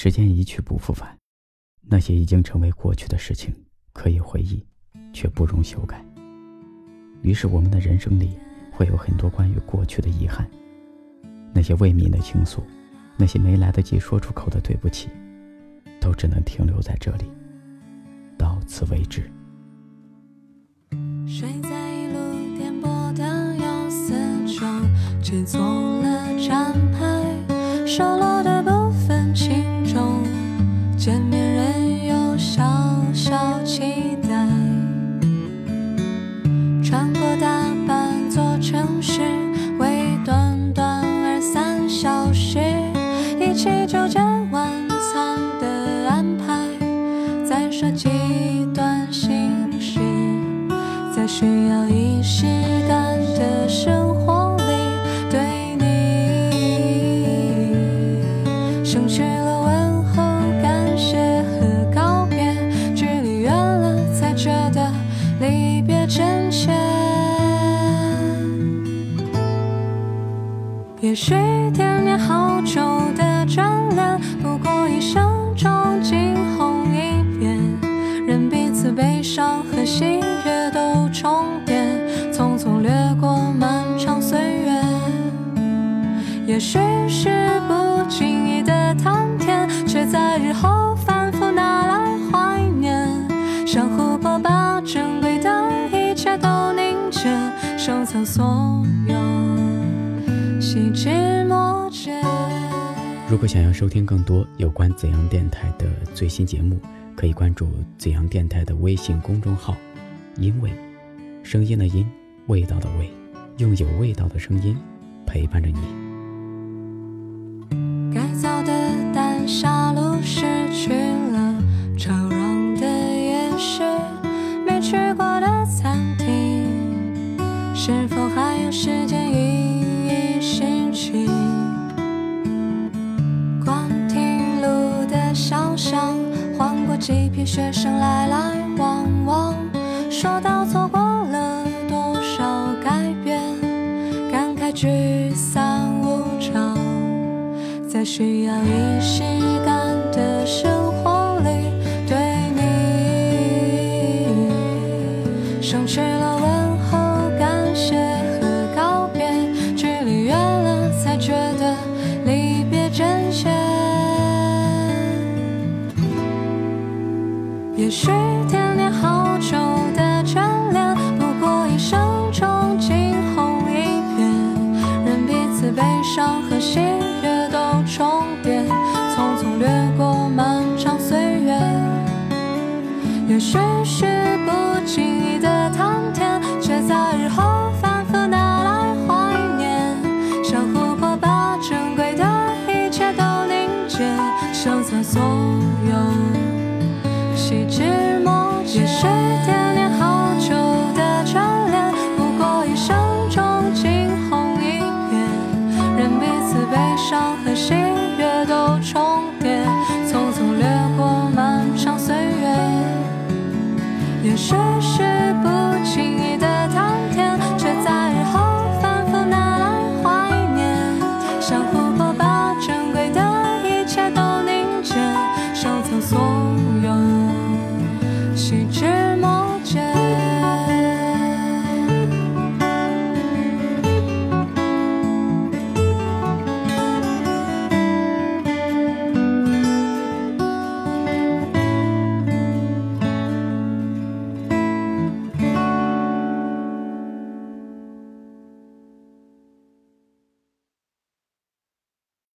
时间一去不复返，那些已经成为过去的事情可以回忆，却不容修改。于是我们的人生里会有很多关于过去的遗憾，那些未泯的情愫，那些没来得及说出口的对不起，都只能停留在这里，到此为止。睡在一路颠簸的游丝中，只做了站牌，收落的不分轻重，见面仍有小小期待。穿过大半座城市，为短短二三小时，一起就着晚餐的安排，再说几也许惦念好久的眷恋，不过一生中惊鸿一瞥，任彼此悲伤和喜悦都重叠，匆匆掠过漫长岁月。也许是不经意的谈甜，却在日后反复拿来怀念。像琥珀把珍贵的一切都凝结，收藏所有。如果想要收听更多有关紫阳电台的最新节目，可以关注紫阳电台的微信公众号“因为”，声音的音，味道的味，用有味道的声音陪伴着你。改造的单沙路失去了吵嚷的夜市，没去过的餐厅，是否还有时间想，换过几批学生来来往往，说到错过了多少改变，感慨聚散无常。在需要一些也许惦念好久的眷恋，不过一生中惊鸿一瞥，任彼此悲伤和喜悦都重叠，匆匆掠过漫长岁月。也许是不经意的谈甜，却在日后反复拿来怀念。像琥珀把珍贵的一切都凝结，收藏所惜寂寞，也许惦念好久的眷恋，不过一生中惊鸿一瞥，任彼此悲伤和喜悦都重叠，匆匆掠过漫长岁月，也许是不经意。